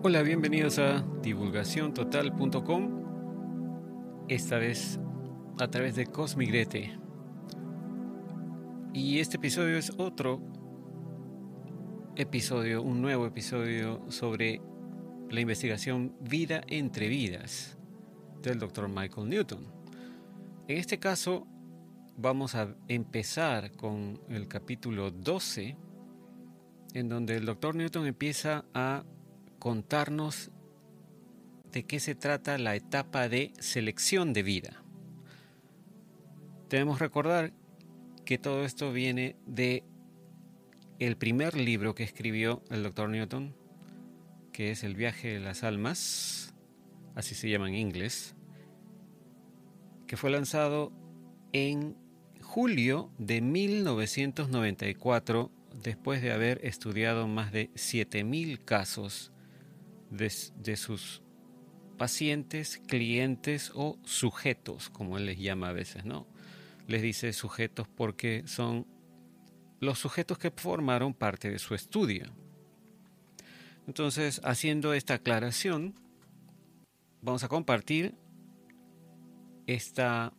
Hola, bienvenidos a divulgaciontotal.com. Esta vez a través de Cosmigrete. Y este episodio es otro episodio, un nuevo episodio sobre la investigación Vida entre vidas del Dr. Michael Newton. En este caso vamos a empezar con el capítulo 12 en donde el Dr. Newton empieza a contarnos de qué se trata la etapa de selección de vida. Debemos recordar que todo esto viene de el primer libro que escribió el Dr. Newton, que es El viaje de las almas, así se llama en inglés, que fue lanzado en julio de 1994 después de haber estudiado más de 7.000 casos de, sus pacientes, clientes o sujetos, como él les llama a veces, ¿no? Les dice sujetos porque son los sujetos que formaron parte de su estudio. Entonces, haciendo esta aclaración, vamos a compartir esta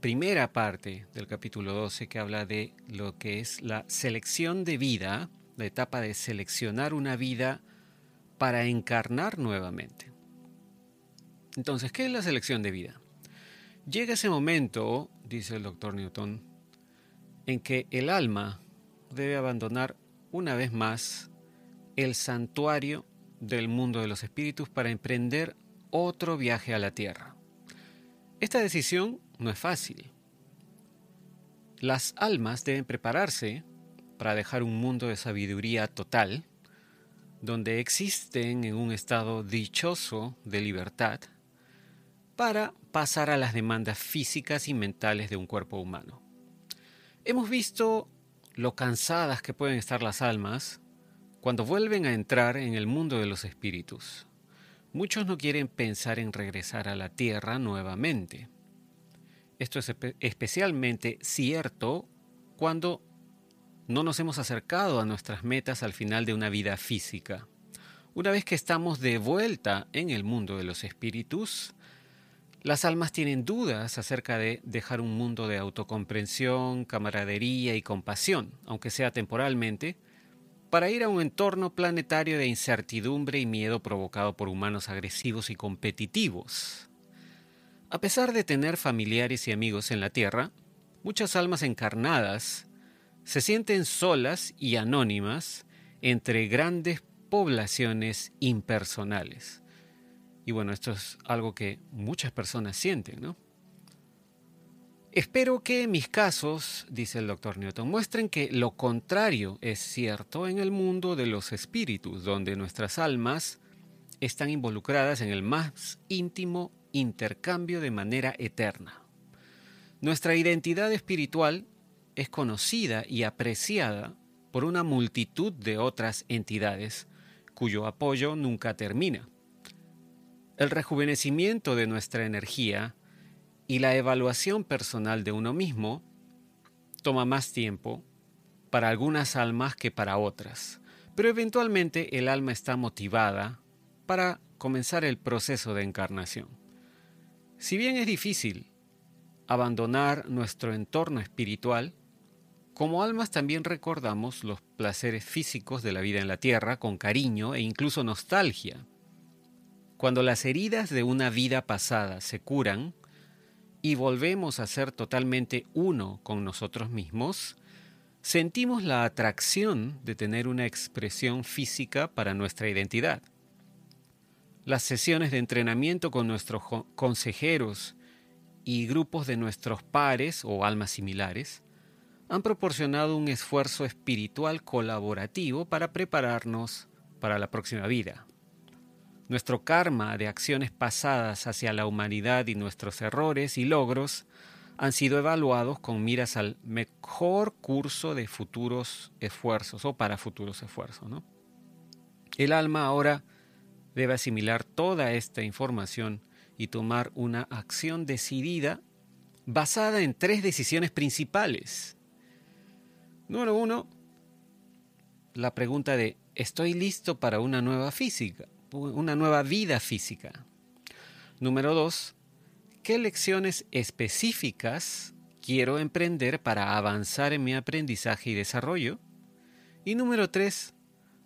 primera parte del capítulo 12 que habla de lo que es la selección de vida, la etapa de seleccionar una vida para encarnar nuevamente. Entonces, ¿qué es la selección de vida? Llega ese momento, dice el doctor Newton, en que el alma debe abandonar una vez más el santuario del mundo de los espíritus para emprender otro viaje a la tierra. Esta decisión no es fácil. Las almas deben prepararse para dejar un mundo de sabiduría total, donde existen en un estado dichoso de libertad, para pasar a las demandas físicas y mentales de un cuerpo humano. Hemos visto lo cansadas que pueden estar las almas cuando vuelven a entrar en el mundo de los espíritus. Muchos no quieren pensar en regresar a la tierra nuevamente. Esto es especialmente cierto cuando no nos hemos acercado a nuestras metas al final de una vida física. Una vez que estamos de vuelta en el mundo de los espíritus, las almas tienen dudas acerca de dejar un mundo de autocomprensión, camaradería y compasión, aunque sea temporalmente, para ir a un entorno planetario de incertidumbre y miedo provocado por humanos agresivos y competitivos. A pesar de tener familiares y amigos en la Tierra, muchas almas encarnadas se sienten solas y anónimas entre grandes poblaciones impersonales. Y bueno, esto es algo que muchas personas sienten, ¿no? Espero que mis casos, dice el doctor Newton, muestren que lo contrario es cierto en el mundo de los espíritus, donde nuestras almas están involucradas en el más íntimo intercambio de manera eterna. Nuestra identidad espiritual es conocida y apreciada por una multitud de otras entidades cuyo apoyo nunca termina. El rejuvenecimiento de nuestra energía y la evaluación personal de uno mismo toma más tiempo para algunas almas que para otras, pero eventualmente el alma está motivada para comenzar el proceso de encarnación. Si bien es difícil abandonar nuestro entorno espiritual, como almas también recordamos los placeres físicos de la vida en la tierra con cariño e incluso nostalgia. Cuando las heridas de una vida pasada se curan y volvemos a ser totalmente uno con nosotros mismos, sentimos la atracción de tener una expresión física para nuestra identidad. Las sesiones de entrenamiento con nuestros consejeros y grupos de nuestros pares o almas similares han proporcionado un esfuerzo espiritual colaborativo para prepararnos para la próxima vida. Nuestro karma de acciones pasadas hacia la humanidad y nuestros errores y logros han sido evaluados con miras al mejor curso de futuros esfuerzos o para futuros esfuerzos. El alma ahora debe asimilar toda esta información y tomar una acción decidida basada en tres decisiones principales. Número uno, la pregunta de ¿estoy listo para una nueva física? una nueva vida física. Número dos, ¿qué lecciones específicas quiero emprender para avanzar en mi aprendizaje y desarrollo? Y número tres,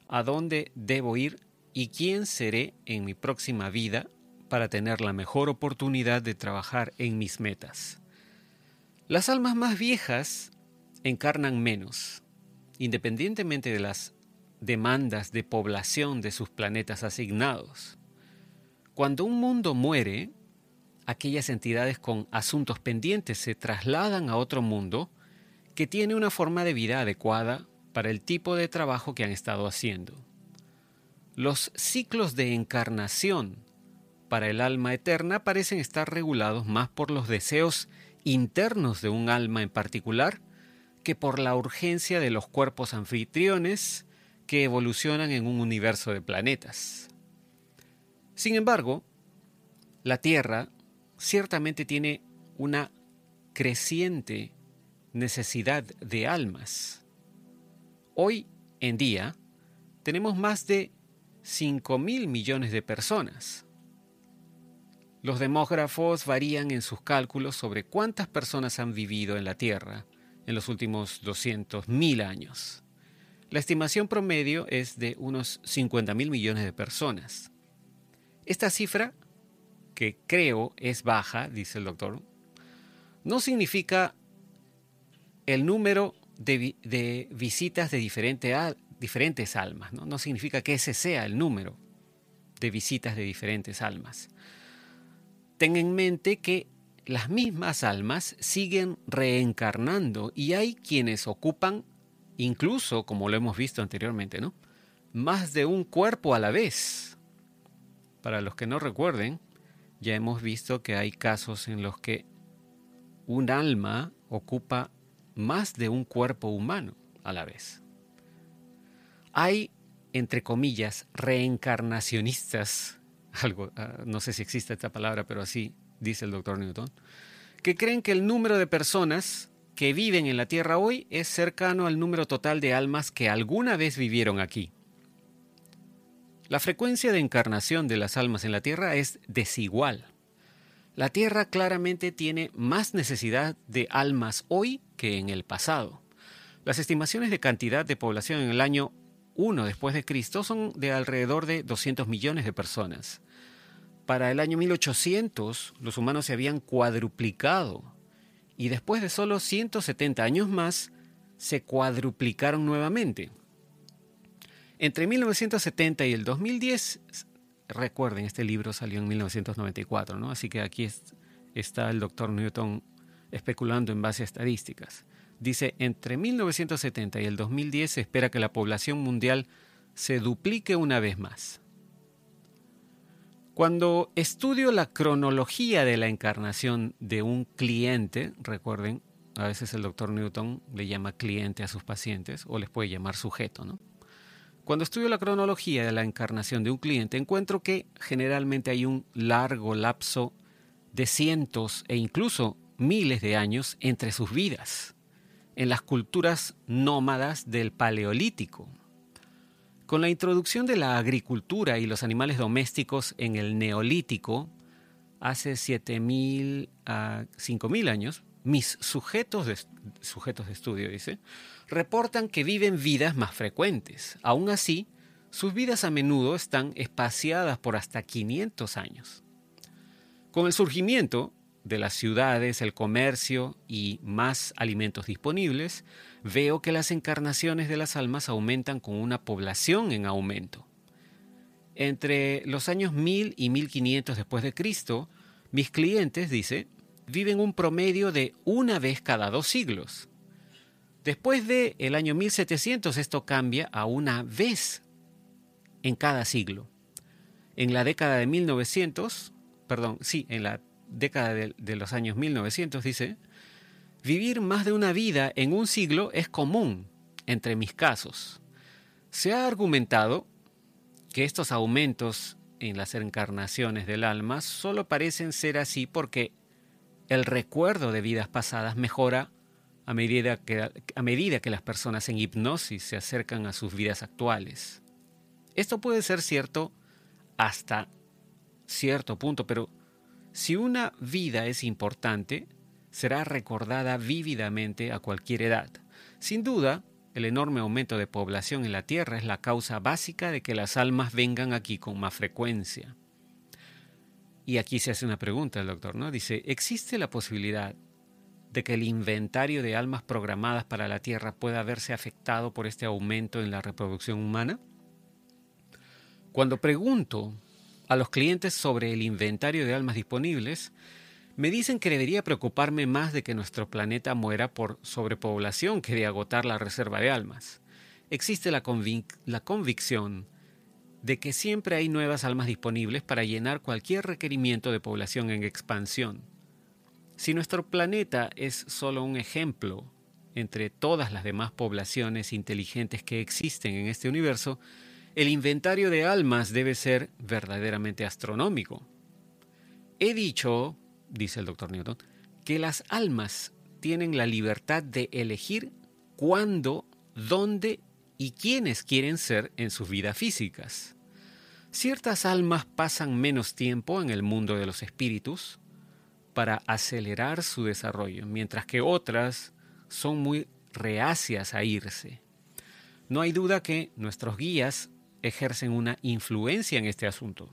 ¿a dónde debo ir y quién seré en mi próxima vida para tener la mejor oportunidad de trabajar en mis metas? Las almas más viejas encarnan menos, independientemente de las demandas de población de sus planetas asignados. Cuando un mundo muere, aquellas entidades con asuntos pendientes se trasladan a otro mundo que tiene una forma de vida adecuada para el tipo de trabajo que han estado haciendo. Los ciclos de encarnación para el alma eterna parecen estar regulados más por los deseos internos de un alma en particular que por la urgencia de los cuerpos anfitriones que evolucionan en un universo de planetas. Sin embargo, la Tierra ciertamente tiene una creciente necesidad de almas. Hoy en día tenemos más de 5 mil millones de personas. Los demógrafos varían en sus cálculos sobre cuántas personas han vivido en la Tierra en los últimos 200 mil años. La estimación promedio es de unos 50 mil millones de personas. Esta cifra que creo es baja, dice el doctor, no significa el número de, visitas de diferentes almas, ¿no? no significa que ese sea el número de visitas de diferentes almas. Ten en mente que las mismas almas siguen reencarnando y hay quienes ocupan, incluso como lo hemos visto anteriormente, ¿no? más de un cuerpo a la vez. Para los que no recuerden, ya hemos visto que hay casos en los que un alma ocupa más de un cuerpo humano a la vez. Hay, entre comillas, reencarnacionistas, algo, ah, no sé si existe esta palabra, pero así dice el doctor Newton, que creen que el número de personas que viven en la Tierra hoy es cercano al número total de almas que alguna vez vivieron aquí. La frecuencia de encarnación de las almas en la Tierra es desigual. La Tierra claramente tiene más necesidad de almas hoy que en el pasado. Las estimaciones de cantidad de población en el año 1 después de Cristo son de alrededor de 200 millones de personas. Para el año 1800 los humanos se habían cuadruplicado y después de solo 170 años más se cuadruplicaron nuevamente. Entre 1970 y el 2010, recuerden, este libro salió en 1994, ¿no? Así que aquí está el doctor Newton especulando en base a estadísticas. Dice, entre 1970 y el 2010 se espera que la población mundial se duplique una vez más. Cuando estudio la cronología de la encarnación de un cliente, recuerden, a veces el doctor Newton le llama cliente a sus pacientes o les puede llamar sujeto, ¿no? Cuando estudio la cronología de la encarnación de un cliente, encuentro que generalmente hay un largo lapso de cientos e incluso miles de años entre sus vidas, en las culturas nómadas del Paleolítico. Con la introducción de la agricultura y los animales domésticos en el Neolítico, hace 7.000 a 5.000 años, mis sujetos de, sujetos de estudio, dice, reportan que viven vidas más frecuentes. Aún así, sus vidas a menudo están espaciadas por hasta 500 años. Con el surgimiento de las ciudades, el comercio y más alimentos disponibles, veo que las encarnaciones de las almas aumentan con una población en aumento. Entre los años 1000 y 1500 después de Cristo, mis clientes, dice, viven un promedio de una vez cada dos siglos. Después del el año 1700 esto cambia a una vez en cada siglo. En la década de 1900, perdón, sí, en la década de, de los años 1900 dice, vivir más de una vida en un siglo es común entre mis casos. Se ha argumentado que estos aumentos en las encarnaciones del alma solo parecen ser así porque el recuerdo de vidas pasadas mejora a medida, que, a medida que las personas en hipnosis se acercan a sus vidas actuales. Esto puede ser cierto hasta cierto punto, pero si una vida es importante, será recordada vívidamente a cualquier edad. Sin duda, el enorme aumento de población en la Tierra es la causa básica de que las almas vengan aquí con más frecuencia. Y aquí se hace una pregunta el doctor, ¿no? Dice, ¿existe la posibilidad de que el inventario de almas programadas para la Tierra pueda verse afectado por este aumento en la reproducción humana? Cuando pregunto a los clientes sobre el inventario de almas disponibles, me dicen que debería preocuparme más de que nuestro planeta muera por sobrepoblación que de agotar la reserva de almas. Existe la, la convicción de que siempre hay nuevas almas disponibles para llenar cualquier requerimiento de población en expansión. Si nuestro planeta es solo un ejemplo entre todas las demás poblaciones inteligentes que existen en este universo, el inventario de almas debe ser verdaderamente astronómico. He dicho, dice el doctor Newton, que las almas tienen la libertad de elegir cuándo, dónde y quiénes quieren ser en sus vidas físicas. Ciertas almas pasan menos tiempo en el mundo de los espíritus para acelerar su desarrollo, mientras que otras son muy reacias a irse. No hay duda que nuestros guías ejercen una influencia en este asunto.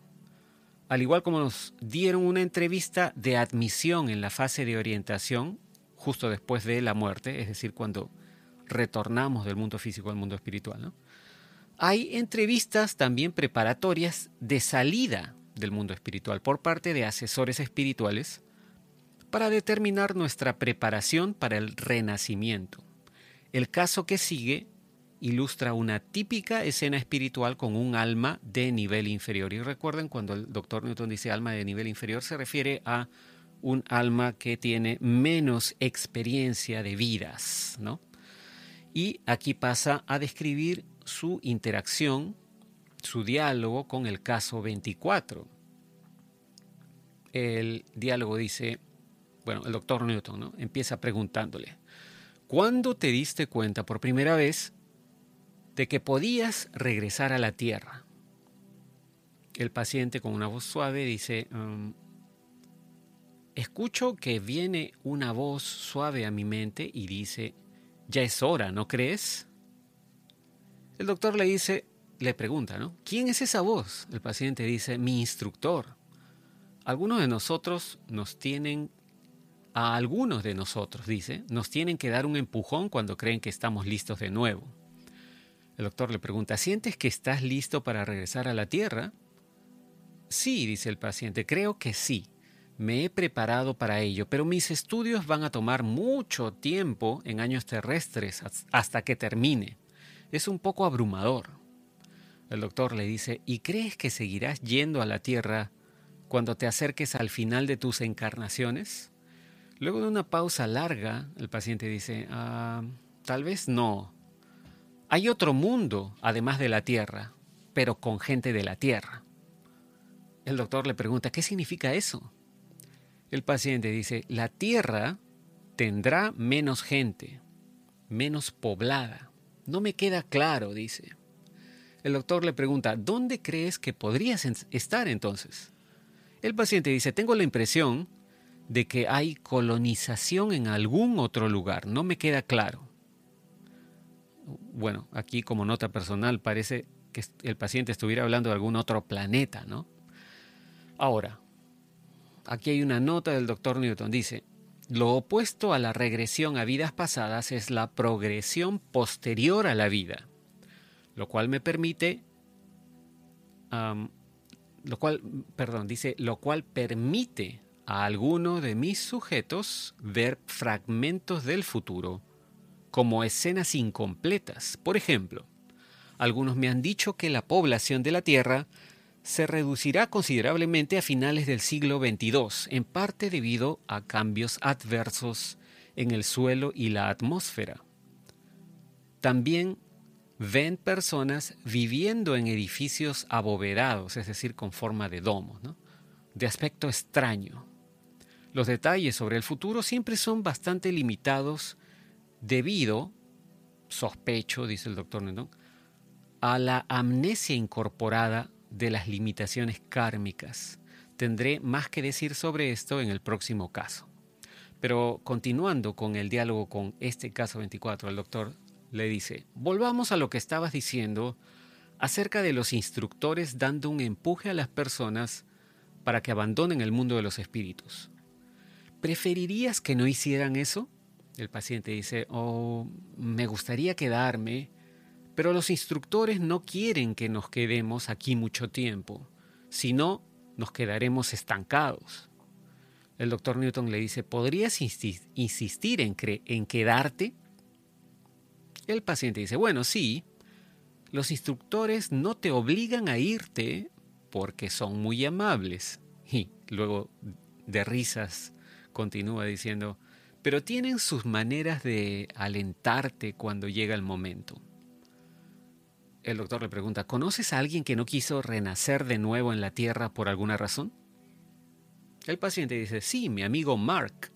Al igual como nos dieron una entrevista de admisión en la fase de orientación, justo después de la muerte, es decir, cuando retornamos del mundo físico al mundo espiritual, hay entrevistas también preparatorias de salida del mundo espiritual por parte de asesores espirituales para determinar nuestra preparación para el renacimiento. El caso que sigue ilustra una típica escena espiritual con un alma de nivel inferior. Y recuerden, cuando el doctor Newton dice alma de nivel inferior, se refiere a un alma que tiene menos experiencia de vidas, ¿no? Y aquí pasa a describir su interacción, su diálogo con el caso 24. El diálogo dice, bueno, el doctor Newton ¿no? empieza preguntándole, ¿cuándo te diste cuenta por primera vez de que podías regresar a la tierra. El paciente con una voz suave dice, um, escucho que viene una voz suave a mi mente y dice, ya es hora, ¿no crees? El doctor le dice, le pregunta, ¿no? ¿Quién es esa voz? El paciente dice, mi instructor. Algunos de nosotros nos tienen, a algunos de nosotros, dice, nos tienen que dar un empujón cuando creen que estamos listos de nuevo. El doctor le pregunta, ¿sientes que estás listo para regresar a la Tierra? Sí, dice el paciente, creo que sí. Me he preparado para ello, pero mis estudios van a tomar mucho tiempo en años terrestres hasta que termine. Es un poco abrumador. El doctor le dice, ¿y crees que seguirás yendo a la Tierra cuando te acerques al final de tus encarnaciones? Luego de una pausa larga, el paciente dice, ah, tal vez no. Hay otro mundo, además de la Tierra, pero con gente de la Tierra. El doctor le pregunta, ¿qué significa eso? El paciente dice, la Tierra tendrá menos gente, menos poblada. No me queda claro, dice. El doctor le pregunta, ¿dónde crees que podrías estar entonces? El paciente dice, tengo la impresión de que hay colonización en algún otro lugar, no me queda claro bueno, aquí como nota personal parece que el paciente estuviera hablando de algún otro planeta, ¿no? Ahora, aquí hay una nota del doctor Newton, dice, lo opuesto a la regresión a vidas pasadas es la progresión posterior a la vida, lo cual me permite, lo cual, perdón, dice, lo cual permite a alguno de mis sujetos ver fragmentos del futuro como escenas incompletas. Por ejemplo, algunos me han dicho que la población de la Tierra se reducirá considerablemente a finales del siglo XXII, en parte debido a cambios adversos en el suelo y la atmósfera. También ven personas viviendo en edificios abovedados, es decir, con forma de domo, de aspecto extraño. Los detalles sobre el futuro siempre son bastante limitados debido, sospecho, dice el doctor Nendon, a la amnesia incorporada de las limitaciones kármicas. Tendré más que decir sobre esto en el próximo caso. Pero continuando con el diálogo con este caso 24, el doctor le dice, volvamos a lo que estabas diciendo acerca de los instructores dando un empuje a las personas para que abandonen el mundo de los espíritus. ¿Preferirías que no hicieran eso? El paciente dice, oh, me gustaría quedarme, pero los instructores no quieren que nos quedemos aquí mucho tiempo, si no, nos quedaremos estancados. El doctor Newton le dice, ¿podrías insistir en, en quedarte? El paciente dice, bueno, sí, los instructores no te obligan a irte porque son muy amables. Y luego de risas continúa diciendo, pero tienen sus maneras de alentarte cuando llega el momento. El doctor le pregunta, ¿conoces a alguien que no quiso renacer de nuevo en la Tierra por alguna razón? El paciente dice, sí, mi amigo Mark.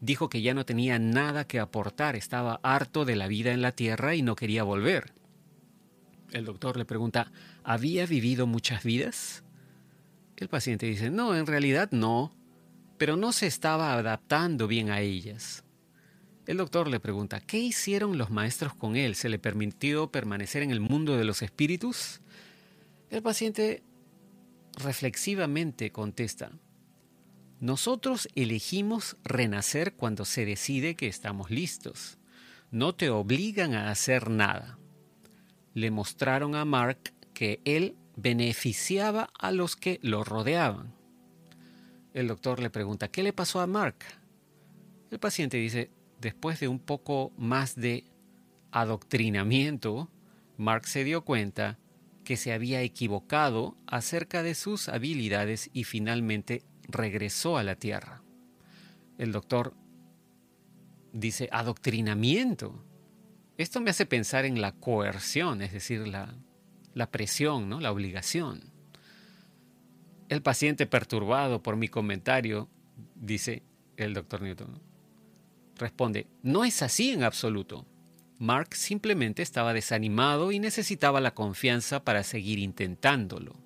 Dijo que ya no tenía nada que aportar, estaba harto de la vida en la Tierra y no quería volver. El doctor le pregunta, ¿había vivido muchas vidas? El paciente dice, no, en realidad no pero no se estaba adaptando bien a ellas. El doctor le pregunta, ¿qué hicieron los maestros con él? ¿Se le permitió permanecer en el mundo de los espíritus? El paciente reflexivamente contesta, nosotros elegimos renacer cuando se decide que estamos listos. No te obligan a hacer nada. Le mostraron a Mark que él beneficiaba a los que lo rodeaban. El doctor le pregunta, ¿qué le pasó a Mark? El paciente dice, después de un poco más de adoctrinamiento, Mark se dio cuenta que se había equivocado acerca de sus habilidades y finalmente regresó a la Tierra. El doctor dice, adoctrinamiento. Esto me hace pensar en la coerción, es decir, la, la presión, ¿no? la obligación. El paciente perturbado por mi comentario, dice el doctor Newton, responde, no es así en absoluto. Mark simplemente estaba desanimado y necesitaba la confianza para seguir intentándolo.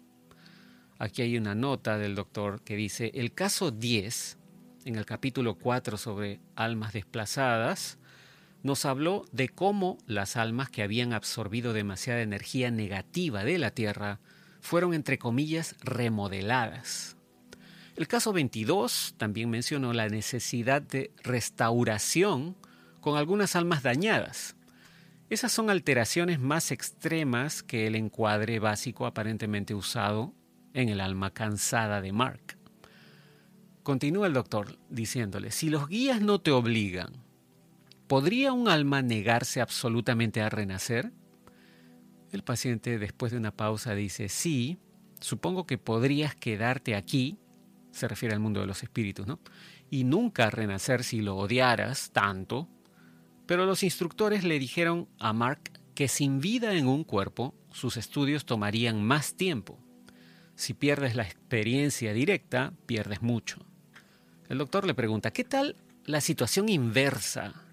Aquí hay una nota del doctor que dice, el caso 10, en el capítulo 4 sobre almas desplazadas, nos habló de cómo las almas que habían absorbido demasiada energía negativa de la Tierra fueron, entre comillas, remodeladas. El caso 22 también mencionó la necesidad de restauración con algunas almas dañadas. Esas son alteraciones más extremas que el encuadre básico aparentemente usado en el alma cansada de Mark. Continúa el doctor diciéndole, si los guías no te obligan, ¿podría un alma negarse absolutamente a renacer? El paciente después de una pausa dice, sí, supongo que podrías quedarte aquí, se refiere al mundo de los espíritus, ¿no? Y nunca renacer si lo odiaras tanto. Pero los instructores le dijeron a Mark que sin vida en un cuerpo, sus estudios tomarían más tiempo. Si pierdes la experiencia directa, pierdes mucho. El doctor le pregunta, ¿qué tal la situación inversa?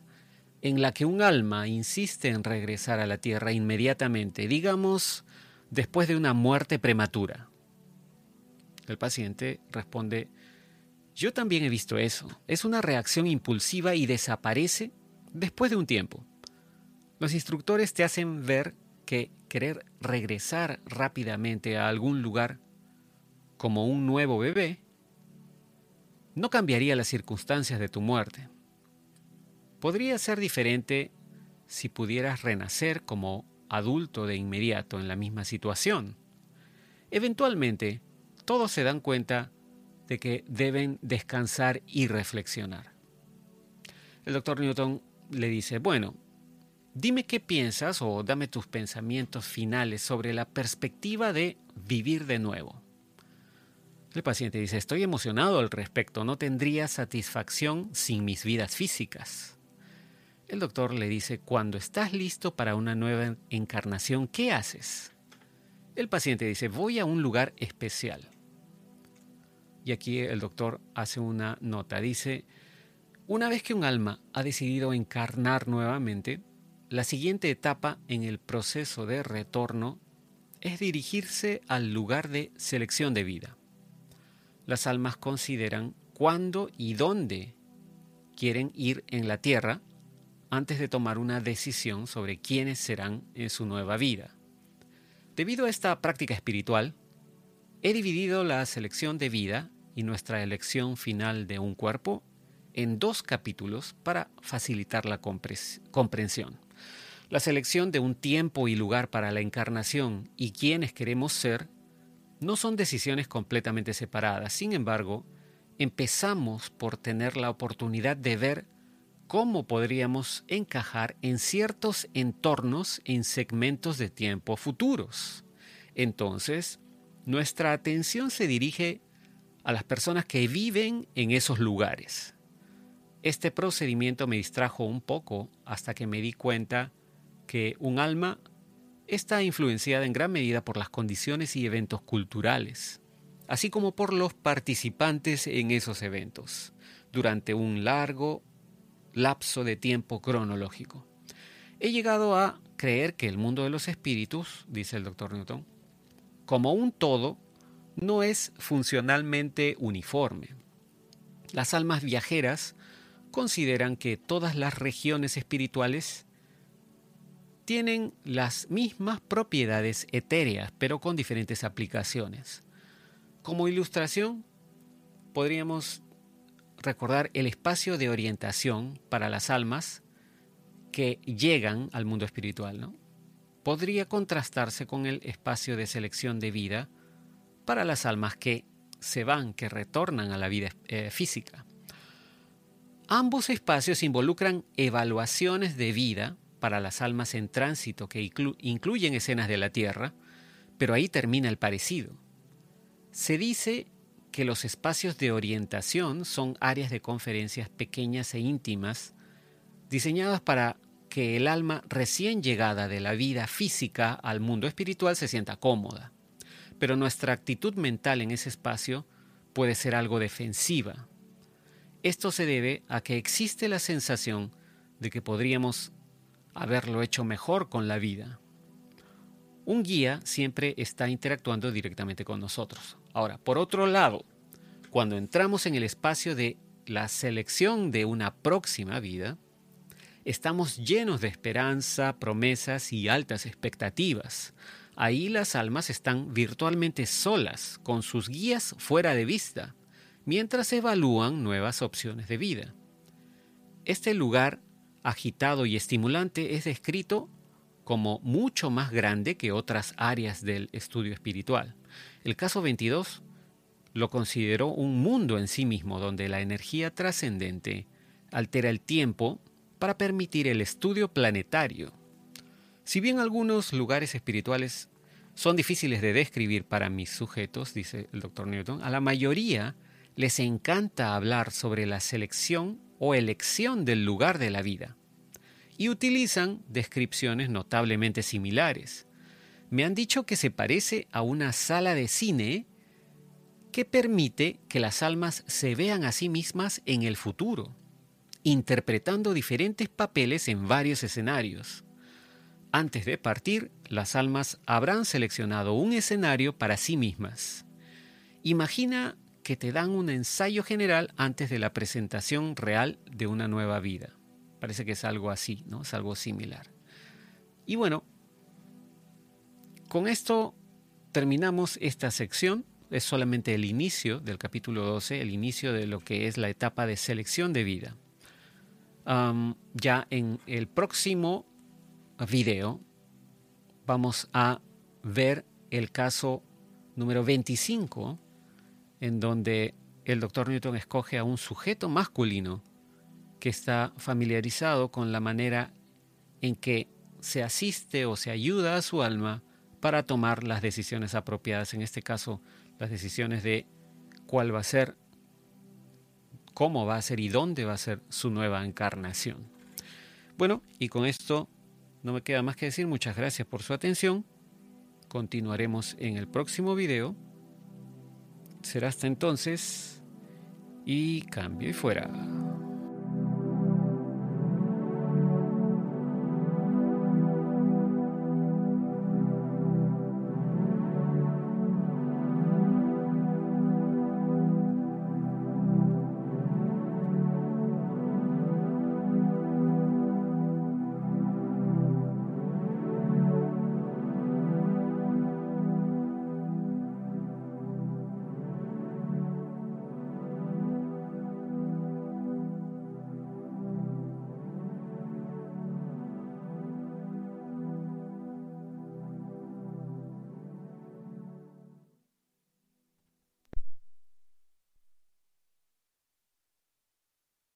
En la que un alma insiste en regresar a la tierra inmediatamente, digamos, después de una muerte prematura. El paciente responde, yo también he visto eso. Es una reacción impulsiva y desaparece después de un tiempo. Los instructores te hacen ver que querer regresar rápidamente a algún lugar como un nuevo bebé no cambiaría las circunstancias de tu muerte. Podría ser diferente si pudieras renacer como adulto de inmediato en la misma situación. Eventualmente, todos se dan cuenta de que deben descansar y reflexionar. El doctor Newton le dice, bueno, dime qué piensas o dame tus pensamientos finales sobre la perspectiva de vivir de nuevo. El paciente dice, estoy emocionado al respecto, no tendría satisfacción sin mis vidas físicas. El doctor le dice, cuando estás listo para una nueva encarnación, ¿qué haces? El paciente dice, voy a un lugar especial. Y aquí el doctor hace una nota. Dice, una vez que un alma ha decidido encarnar nuevamente, la siguiente etapa en el proceso de retorno es dirigirse al lugar de selección de vida. Las almas consideran cuándo y dónde quieren ir en la tierra antes de tomar una decisión sobre quiénes serán en su nueva vida. Debido a esta práctica espiritual, he dividido la selección de vida y nuestra elección final de un cuerpo en dos capítulos para facilitar la comprensión. La selección de un tiempo y lugar para la encarnación y quiénes queremos ser no son decisiones completamente separadas. Sin embargo, empezamos por tener la oportunidad de ver cómo podríamos encajar en ciertos entornos en segmentos de tiempo futuros. Entonces, nuestra atención se dirige a las personas que viven en esos lugares. Este procedimiento me distrajo un poco hasta que me di cuenta que un alma está influenciada en gran medida por las condiciones y eventos culturales, así como por los participantes en esos eventos, durante un largo lapso de tiempo cronológico. He llegado a creer que el mundo de los espíritus, dice el doctor Newton, como un todo, no es funcionalmente uniforme. Las almas viajeras consideran que todas las regiones espirituales tienen las mismas propiedades etéreas, pero con diferentes aplicaciones. Como ilustración, podríamos recordar el espacio de orientación para las almas que llegan al mundo espiritual, ¿no? Podría contrastarse con el espacio de selección de vida para las almas que se van, que retornan a la vida eh, física. Ambos espacios involucran evaluaciones de vida para las almas en tránsito que incluyen escenas de la Tierra, pero ahí termina el parecido. Se dice que los espacios de orientación son áreas de conferencias pequeñas e íntimas, diseñadas para que el alma recién llegada de la vida física al mundo espiritual se sienta cómoda. Pero nuestra actitud mental en ese espacio puede ser algo defensiva. Esto se debe a que existe la sensación de que podríamos haberlo hecho mejor con la vida. Un guía siempre está interactuando directamente con nosotros. Ahora, por otro lado, cuando entramos en el espacio de la selección de una próxima vida, estamos llenos de esperanza, promesas y altas expectativas. Ahí las almas están virtualmente solas, con sus guías fuera de vista, mientras evalúan nuevas opciones de vida. Este lugar agitado y estimulante es descrito como mucho más grande que otras áreas del estudio espiritual. El caso 22 lo consideró un mundo en sí mismo donde la energía trascendente altera el tiempo para permitir el estudio planetario. Si bien algunos lugares espirituales son difíciles de describir para mis sujetos, dice el doctor Newton, a la mayoría les encanta hablar sobre la selección o elección del lugar de la vida y utilizan descripciones notablemente similares. Me han dicho que se parece a una sala de cine que permite que las almas se vean a sí mismas en el futuro, interpretando diferentes papeles en varios escenarios. Antes de partir, las almas habrán seleccionado un escenario para sí mismas. Imagina que te dan un ensayo general antes de la presentación real de una nueva vida. Parece que es algo así, ¿no? Es algo similar. Y bueno, con esto terminamos esta sección. Es solamente el inicio del capítulo 12, el inicio de lo que es la etapa de selección de vida. ya en el próximo video vamos a ver el caso número 25 en donde el doctor Newton escoge a un sujeto masculino que está familiarizado con la manera en que se asiste o se ayuda a su alma para tomar las decisiones apropiadas, en este caso las decisiones de cuál va a ser, cómo va a ser y dónde va a ser su nueva encarnación. Bueno, y con esto no me queda más que decir muchas gracias por su atención. Continuaremos en el próximo video Será hasta entonces y cambio y fuera.